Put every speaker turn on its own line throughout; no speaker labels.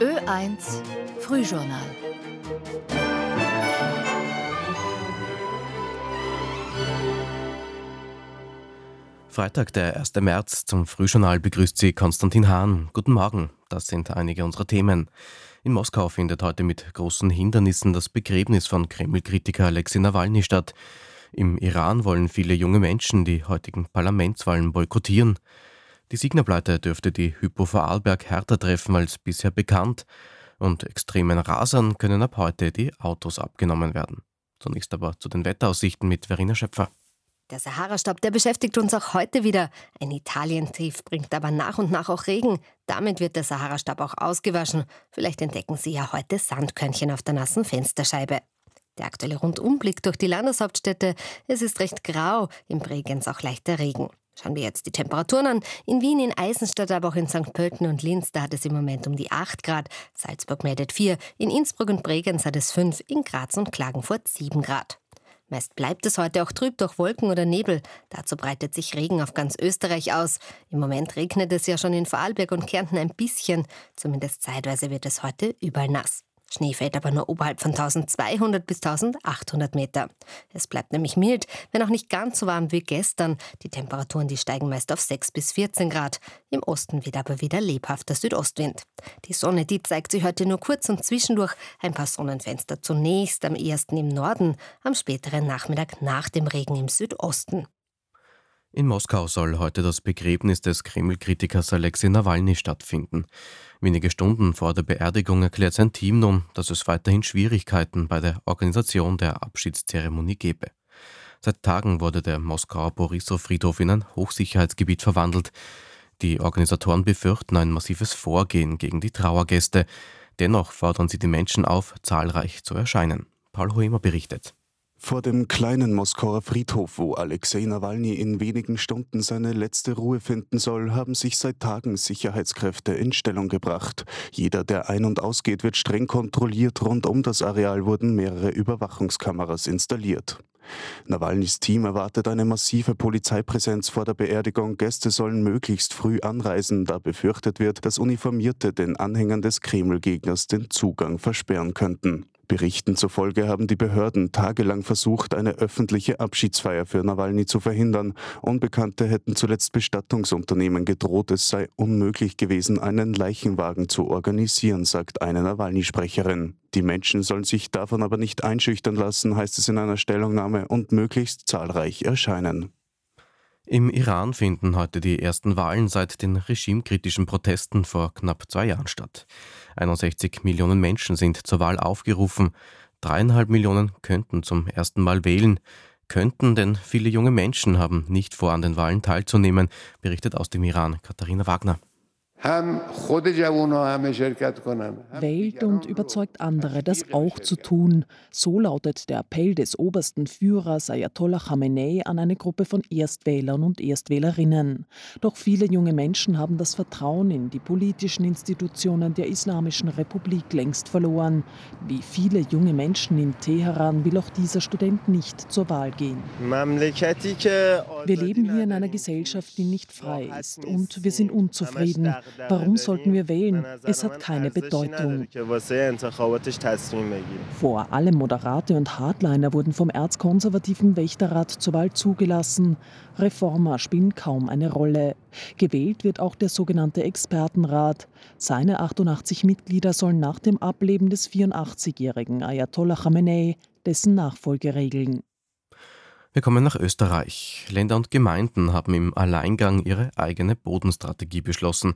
Ö1 Frühjournal
Freitag, der 1. März, zum Frühjournal begrüßt Sie Konstantin Hahn. Guten Morgen, das sind einige unserer Themen. In Moskau findet heute mit großen Hindernissen das Begräbnis von Kreml-Kritiker Alexei Nawalny statt. Im Iran wollen viele junge Menschen die heutigen Parlamentswahlen boykottieren. Die Signableite dürfte die Hypo Vorarlberg härter treffen als bisher bekannt. Und extremen Rasern können ab heute die Autos abgenommen werden. Zunächst aber zu den Wetteraussichten mit Verena Schöpfer.
Der Sahara-Staub, der beschäftigt uns auch heute wieder. Ein Italientief bringt aber nach und nach auch Regen. Damit wird der Sahara-Staub auch ausgewaschen. Vielleicht entdecken Sie ja heute Sandkörnchen auf der nassen Fensterscheibe. Der aktuelle Rundumblick durch die Landeshauptstädte. Es ist recht grau, im Bregenz auch leichter Regen. Schauen wir jetzt die Temperaturen an. In Wien, in Eisenstadt, aber auch in St. Pölten und Linz, da hat es im Moment um die 8 Grad. Salzburg meldet 4, in Innsbruck und Bregenz hat es 5, in Graz und Klagenfurt 7 Grad. Meist bleibt es heute auch trüb durch Wolken oder Nebel. Dazu breitet sich Regen auf ganz Österreich aus. Im Moment regnet es ja schon in Vorarlberg und Kärnten ein bisschen. Zumindest zeitweise wird es heute überall nass. Schnee fällt aber nur oberhalb von 1200 bis 1800 Meter. Es bleibt nämlich mild, wenn auch nicht ganz so warm wie gestern. Die Temperaturen, die steigen meist auf 6 bis 14 Grad. Im Osten weht aber wieder lebhafter Südostwind. Die Sonne, die zeigt sich heute nur kurz und zwischendurch. Ein paar Sonnenfenster zunächst, am ersten im Norden, am späteren Nachmittag nach dem Regen im Südosten.
In Moskau soll heute das Begräbnis des Kreml-Kritikers Alexei Nawalny stattfinden. Wenige Stunden vor der Beerdigung erklärt sein Team nun, dass es weiterhin Schwierigkeiten bei der Organisation der Abschiedszeremonie gebe. Seit Tagen wurde der Moskauer Borissow-Friedhof in ein Hochsicherheitsgebiet verwandelt. Die Organisatoren befürchten ein massives Vorgehen gegen die Trauergäste. Dennoch fordern sie die Menschen auf, zahlreich zu erscheinen. Paul Hoemer berichtet.
Vor dem kleinen Moskauer Friedhof, wo Alexei Nawalny in wenigen Stunden seine letzte Ruhe finden soll, haben sich seit Tagen Sicherheitskräfte in Stellung gebracht. Jeder, der ein- und ausgeht, wird streng kontrolliert. Rund um das Areal wurden mehrere Überwachungskameras installiert. Nawalnys Team erwartet eine massive Polizeipräsenz vor der Beerdigung. Gäste sollen möglichst früh anreisen, da befürchtet wird, dass Uniformierte den Anhängern des Kreml-Gegners den Zugang versperren könnten. Berichten zufolge haben die Behörden tagelang versucht, eine öffentliche Abschiedsfeier für Nawalny zu verhindern. Unbekannte hätten zuletzt Bestattungsunternehmen gedroht, es sei unmöglich gewesen, einen Leichenwagen zu organisieren, sagt eine Nawalny-Sprecherin. Die Menschen sollen sich davon aber nicht einschüchtern lassen, heißt es in einer Stellungnahme, und möglichst zahlreich erscheinen.
Im Iran finden heute die ersten Wahlen seit den regimekritischen Protesten vor knapp zwei Jahren statt. 61 Millionen Menschen sind zur Wahl aufgerufen. Dreieinhalb Millionen könnten zum ersten Mal wählen. Könnten, denn viele junge Menschen haben nicht vor, an den Wahlen teilzunehmen, berichtet aus dem Iran Katharina Wagner.
Wählt und überzeugt andere, das auch zu tun. So lautet der Appell des obersten Führers Ayatollah Khamenei an eine Gruppe von Erstwählern und Erstwählerinnen. Doch viele junge Menschen haben das Vertrauen in die politischen Institutionen der Islamischen Republik längst verloren. Wie viele junge Menschen in Teheran will auch dieser Student nicht zur Wahl gehen. Wir leben hier in einer Gesellschaft, die nicht frei ist und wir sind unzufrieden. Warum sollten wir wählen? Es hat keine Bedeutung. Vor allem Moderate und Hardliner wurden vom erzkonservativen Wächterrat zur Wahl zugelassen. Reformer spielen kaum eine Rolle. Gewählt wird auch der sogenannte Expertenrat. Seine 88 Mitglieder sollen nach dem Ableben des 84-jährigen Ayatollah Khamenei dessen Nachfolge regeln.
Wir kommen nach Österreich. Länder und Gemeinden haben im Alleingang ihre eigene Bodenstrategie beschlossen.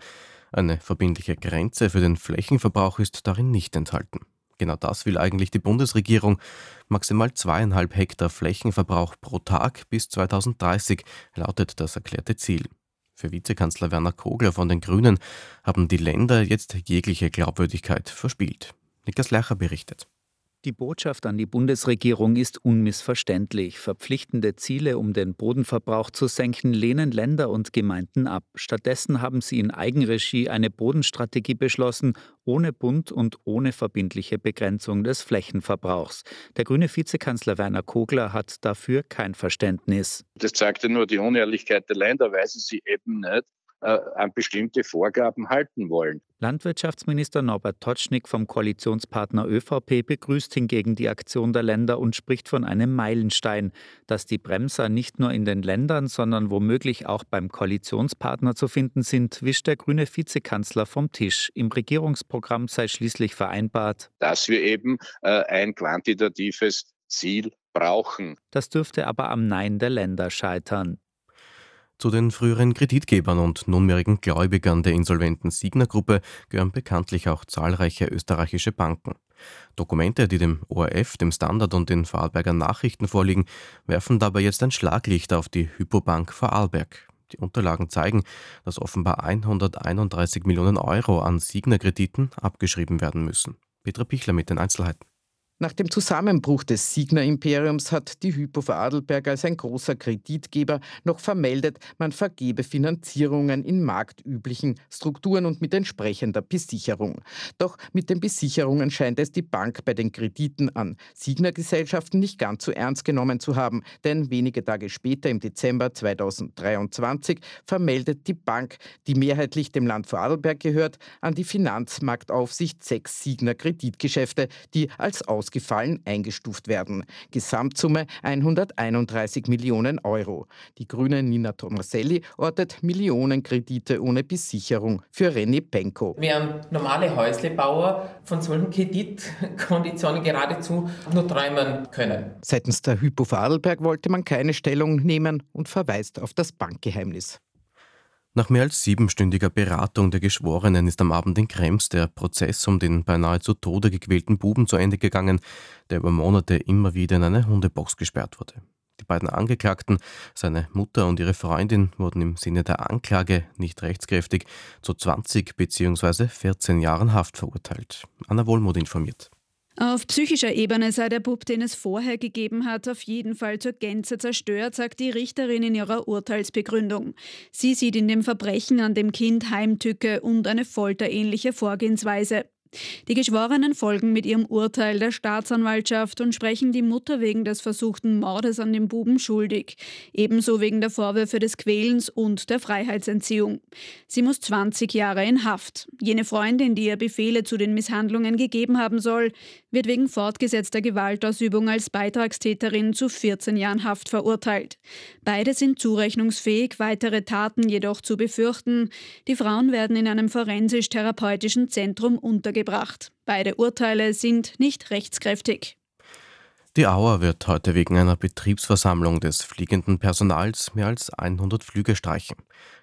Eine verbindliche Grenze für den Flächenverbrauch ist darin nicht enthalten. Genau das will eigentlich die Bundesregierung. Maximal zweieinhalb Hektar Flächenverbrauch pro Tag bis 2030 lautet das erklärte Ziel. Für Vizekanzler Werner Kogler von den Grünen haben die Länder jetzt jegliche Glaubwürdigkeit verspielt. Niklas Lercher berichtet.
Die Botschaft an die Bundesregierung ist unmissverständlich. Verpflichtende Ziele, um den Bodenverbrauch zu senken, lehnen Länder und Gemeinden ab. Stattdessen haben sie in Eigenregie eine Bodenstrategie beschlossen, ohne Bund und ohne verbindliche Begrenzung des Flächenverbrauchs. Der grüne Vizekanzler Werner Kogler hat dafür kein Verständnis.
Das zeigt ja nur die Unehrlichkeit der Länder, weil sie eben nicht an bestimmte Vorgaben halten wollen.
Landwirtschaftsminister Norbert Totschnig vom Koalitionspartner ÖVP begrüßt hingegen die Aktion der Länder und spricht von einem Meilenstein. Dass die Bremser nicht nur in den Ländern, sondern womöglich auch beim Koalitionspartner zu finden sind, wischt der grüne Vizekanzler vom Tisch. Im Regierungsprogramm sei schließlich vereinbart,
dass wir eben äh, ein quantitatives Ziel brauchen.
Das dürfte aber am Nein der Länder scheitern.
Zu den früheren Kreditgebern und nunmehrigen Gläubigern der insolventen Signer-Gruppe gehören bekanntlich auch zahlreiche österreichische Banken. Dokumente, die dem ORF, dem Standard und den Vorarlberger Nachrichten vorliegen, werfen dabei jetzt ein Schlaglicht auf die Hypobank Vorarlberg. Die Unterlagen zeigen, dass offenbar 131 Millionen Euro an Signer-Krediten abgeschrieben werden müssen. Petra Pichler mit den Einzelheiten.
Nach dem Zusammenbruch des Signa-Imperiums hat die Hypo Vorarlberg als ein großer Kreditgeber noch vermeldet, man vergebe Finanzierungen in marktüblichen Strukturen und mit entsprechender Besicherung. Doch mit den Besicherungen scheint es die Bank bei den Krediten an Signa-Gesellschaften nicht ganz so ernst genommen zu haben, denn wenige Tage später, im Dezember 2023, vermeldet die Bank, die mehrheitlich dem Land Vorarlberg gehört, an die Finanzmarktaufsicht sechs Signa-Kreditgeschäfte, die als Aus ausgefallen eingestuft werden. Gesamtsumme 131 Millionen Euro. Die grüne Nina Tomaselli ortet Millionenkredite ohne Besicherung für René Penko.
Während normale Häuslebauer von solchen Kreditkonditionen geradezu nur träumen können.
Seitens der Hypo Vorarlberg wollte man keine Stellung nehmen und verweist auf das Bankgeheimnis.
Nach mehr als siebenstündiger Beratung der Geschworenen ist am Abend in Krems der Prozess um den beinahe zu Tode gequälten Buben zu Ende gegangen, der über Monate immer wieder in eine Hundebox gesperrt wurde. Die beiden Angeklagten, seine Mutter und ihre Freundin, wurden im Sinne der Anklage nicht rechtskräftig zu 20 bzw. 14 Jahren Haft verurteilt. Anna Wohlmuth informiert.
Auf psychischer Ebene sei der Bub, den es vorher gegeben hat, auf jeden Fall zur Gänze zerstört, sagt die Richterin in ihrer Urteilsbegründung. Sie sieht in dem Verbrechen an dem Kind Heimtücke und eine folterähnliche Vorgehensweise. Die Geschworenen folgen mit ihrem Urteil der Staatsanwaltschaft und sprechen die Mutter wegen des versuchten Mordes an dem Buben schuldig, ebenso wegen der Vorwürfe des Quälens und der Freiheitsentziehung. Sie muss 20 Jahre in Haft. Jene Freundin, die ihr Befehle zu den Misshandlungen gegeben haben soll, wird wegen fortgesetzter Gewaltausübung als Beitragstäterin zu 14 Jahren Haft verurteilt. Beide sind zurechnungsfähig, weitere Taten jedoch zu befürchten. Die Frauen werden in einem forensisch-therapeutischen Zentrum untergebracht gebracht. Beide Urteile sind nicht rechtskräftig.
Die Auer wird heute wegen einer Betriebsversammlung des fliegenden Personals mehr als 100 Flüge streichen.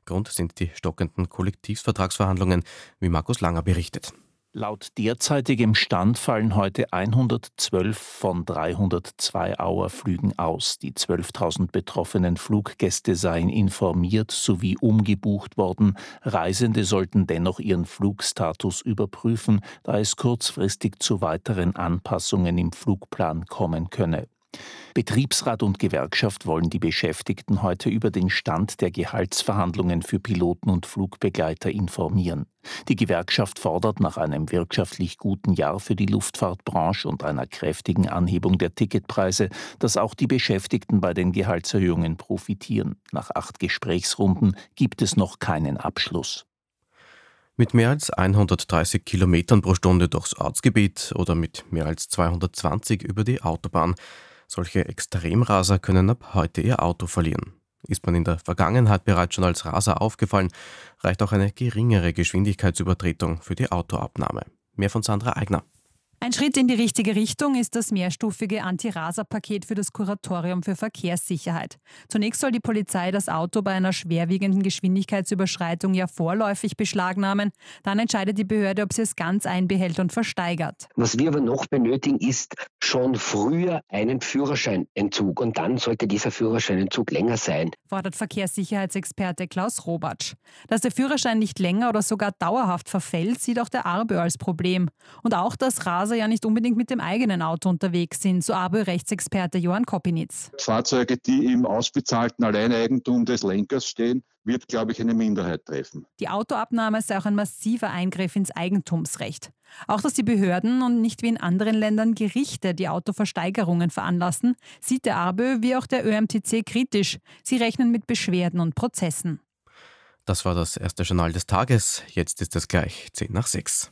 Grund sind die stockenden Kollektivvertragsverhandlungen, wie Markus Langer berichtet.
Laut derzeitigem Stand fallen heute 112 von 302 Auerflügen aus. Die 12.000 betroffenen Fluggäste seien informiert sowie umgebucht worden. Reisende sollten dennoch ihren Flugstatus überprüfen, da es kurzfristig zu weiteren Anpassungen im Flugplan kommen könne. Betriebsrat und Gewerkschaft wollen die Beschäftigten heute über den Stand der Gehaltsverhandlungen für Piloten und Flugbegleiter informieren. Die Gewerkschaft fordert nach einem wirtschaftlich guten Jahr für die Luftfahrtbranche und einer kräftigen Anhebung der Ticketpreise, dass auch die Beschäftigten bei den Gehaltserhöhungen profitieren. Nach acht Gesprächsrunden gibt es noch keinen Abschluss.
Mit mehr als 130 Kilometern pro Stunde durchs Ortsgebiet oder mit mehr als 220 über die Autobahn solche Extremraser können ab heute ihr Auto verlieren. Ist man in der Vergangenheit bereits schon als Raser aufgefallen, reicht auch eine geringere Geschwindigkeitsübertretung für die Autoabnahme. Mehr von Sandra Eigner.
Ein Schritt in die richtige Richtung ist das mehrstufige Anti-Raser-Paket für das Kuratorium für Verkehrssicherheit. Zunächst soll die Polizei das Auto bei einer schwerwiegenden Geschwindigkeitsüberschreitung ja vorläufig beschlagnahmen. Dann entscheidet die Behörde, ob sie es ganz einbehält und versteigert.
Was wir aber noch benötigen, ist schon früher einen Führerscheinentzug. Und dann sollte dieser Führerscheinentzug länger sein.
Fordert Verkehrssicherheitsexperte Klaus Robatsch. Dass der Führerschein nicht länger oder sogar dauerhaft verfällt, sieht auch der Arbe als Problem. Und auch das Raser Raser ja nicht unbedingt mit dem eigenen Auto unterwegs sind, so ABÖ-Rechtsexperte Johann Kopinitz.
Fahrzeuge, die im ausbezahlten Alleineigentum des Lenkers stehen, wird, glaube ich, eine Minderheit treffen.
Die Autoabnahme sei auch ein massiver Eingriff ins Eigentumsrecht. Auch dass die Behörden und nicht wie in anderen Ländern Gerichte die Autoversteigerungen veranlassen, sieht der ARBÖ wie auch der ÖMTC kritisch. Sie rechnen mit Beschwerden und Prozessen.
Das war das erste Journal des Tages. Jetzt ist es gleich 10 nach 6.